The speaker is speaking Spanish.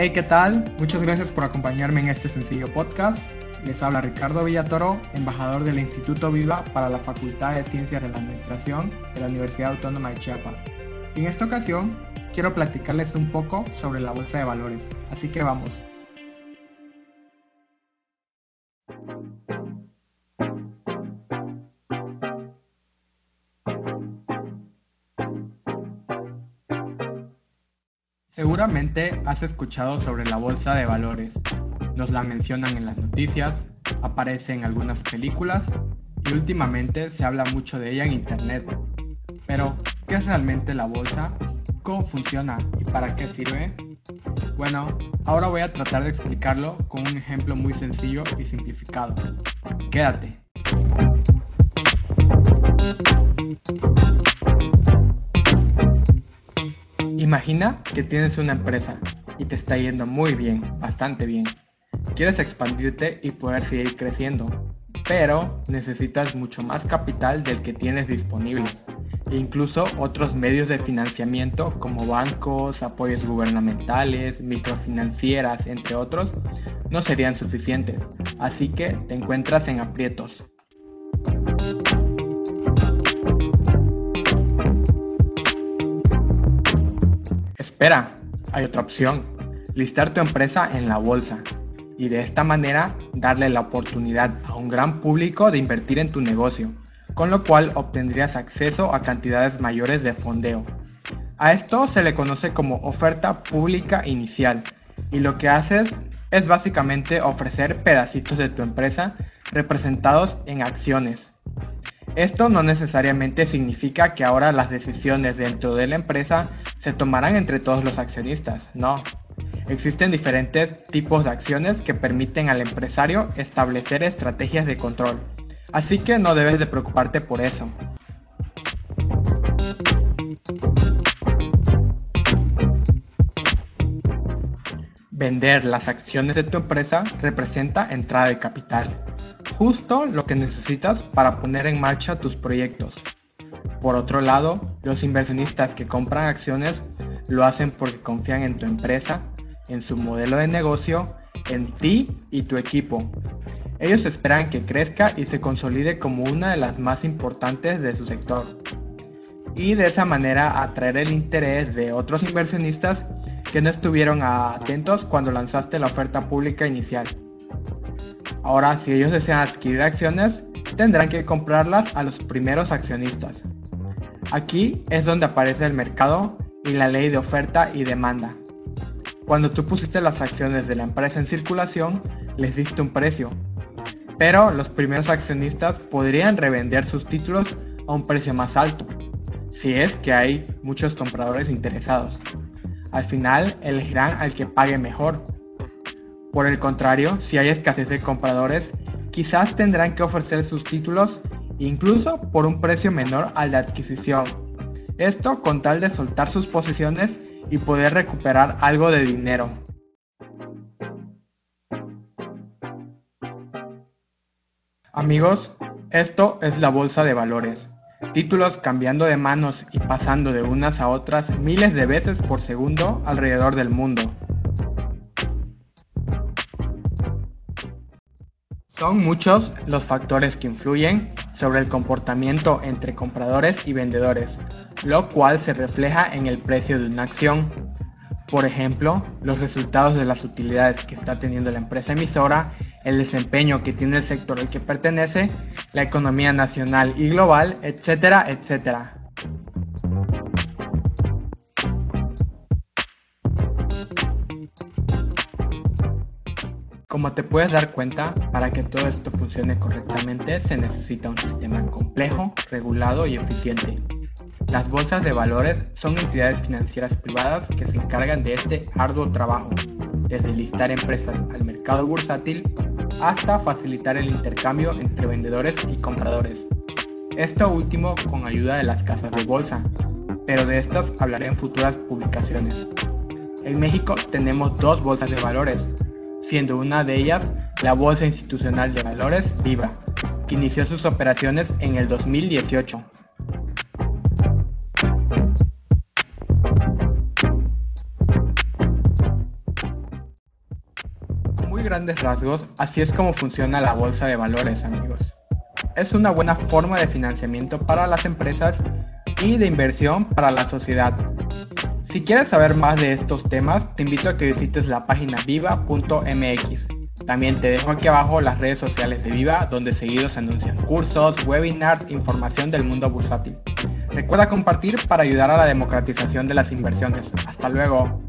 Hey, ¿qué tal? Muchas gracias por acompañarme en este sencillo podcast. Les habla Ricardo Villatoro, embajador del Instituto Viva para la Facultad de Ciencias de la Administración de la Universidad Autónoma de Chiapas. En esta ocasión, quiero platicarles un poco sobre la bolsa de valores, así que vamos. Seguramente has escuchado sobre la bolsa de valores. Nos la mencionan en las noticias, aparece en algunas películas y últimamente se habla mucho de ella en internet. Pero, ¿qué es realmente la bolsa? ¿Cómo funciona y para qué sirve? Bueno, ahora voy a tratar de explicarlo con un ejemplo muy sencillo y simplificado. Quédate. Imagina que tienes una empresa y te está yendo muy bien, bastante bien. Quieres expandirte y poder seguir creciendo, pero necesitas mucho más capital del que tienes disponible e incluso otros medios de financiamiento como bancos, apoyos gubernamentales, microfinancieras, entre otros, no serían suficientes, así que te encuentras en aprietos. Espera, hay otra opción, listar tu empresa en la bolsa y de esta manera darle la oportunidad a un gran público de invertir en tu negocio, con lo cual obtendrías acceso a cantidades mayores de fondeo. A esto se le conoce como oferta pública inicial y lo que haces es básicamente ofrecer pedacitos de tu empresa representados en acciones esto no necesariamente significa que ahora las decisiones dentro de la empresa se tomarán entre todos los accionistas, no. Existen diferentes tipos de acciones que permiten al empresario establecer estrategias de control, así que no debes de preocuparte por eso. Vender las acciones de tu empresa representa entrada de capital justo lo que necesitas para poner en marcha tus proyectos. Por otro lado, los inversionistas que compran acciones lo hacen porque confían en tu empresa, en su modelo de negocio, en ti y tu equipo. Ellos esperan que crezca y se consolide como una de las más importantes de su sector. Y de esa manera atraer el interés de otros inversionistas que no estuvieron atentos cuando lanzaste la oferta pública inicial. Ahora, si ellos desean adquirir acciones, tendrán que comprarlas a los primeros accionistas. Aquí es donde aparece el mercado y la ley de oferta y demanda. Cuando tú pusiste las acciones de la empresa en circulación, les diste un precio, pero los primeros accionistas podrían revender sus títulos a un precio más alto, si es que hay muchos compradores interesados. Al final elegirán al que pague mejor por el contrario, si hay escasez de compradores, quizás tendrán que ofrecer sus títulos incluso por un precio menor al de adquisición. Esto con tal de soltar sus posiciones y poder recuperar algo de dinero. Amigos, esto es la bolsa de valores. Títulos cambiando de manos y pasando de unas a otras miles de veces por segundo alrededor del mundo. Son muchos los factores que influyen sobre el comportamiento entre compradores y vendedores, lo cual se refleja en el precio de una acción. Por ejemplo, los resultados de las utilidades que está teniendo la empresa emisora, el desempeño que tiene el sector al que pertenece, la economía nacional y global, etcétera, etcétera. Como te puedes dar cuenta, para que todo esto funcione correctamente se necesita un sistema complejo, regulado y eficiente. Las bolsas de valores son entidades financieras privadas que se encargan de este arduo trabajo, desde listar empresas al mercado bursátil hasta facilitar el intercambio entre vendedores y compradores. Esto último con ayuda de las casas de bolsa, pero de estas hablaré en futuras publicaciones. En México tenemos dos bolsas de valores, siendo una de ellas la Bolsa Institucional de Valores Viva, que inició sus operaciones en el 2018. grandes rasgos, así es como funciona la bolsa de valores, amigos. Es una buena forma de financiamiento para las empresas y de inversión para la sociedad. Si quieres saber más de estos temas, te invito a que visites la página viva.mx. También te dejo aquí abajo las redes sociales de Viva, donde seguidos se anuncian cursos, webinars, información del mundo bursátil. Recuerda compartir para ayudar a la democratización de las inversiones. Hasta luego.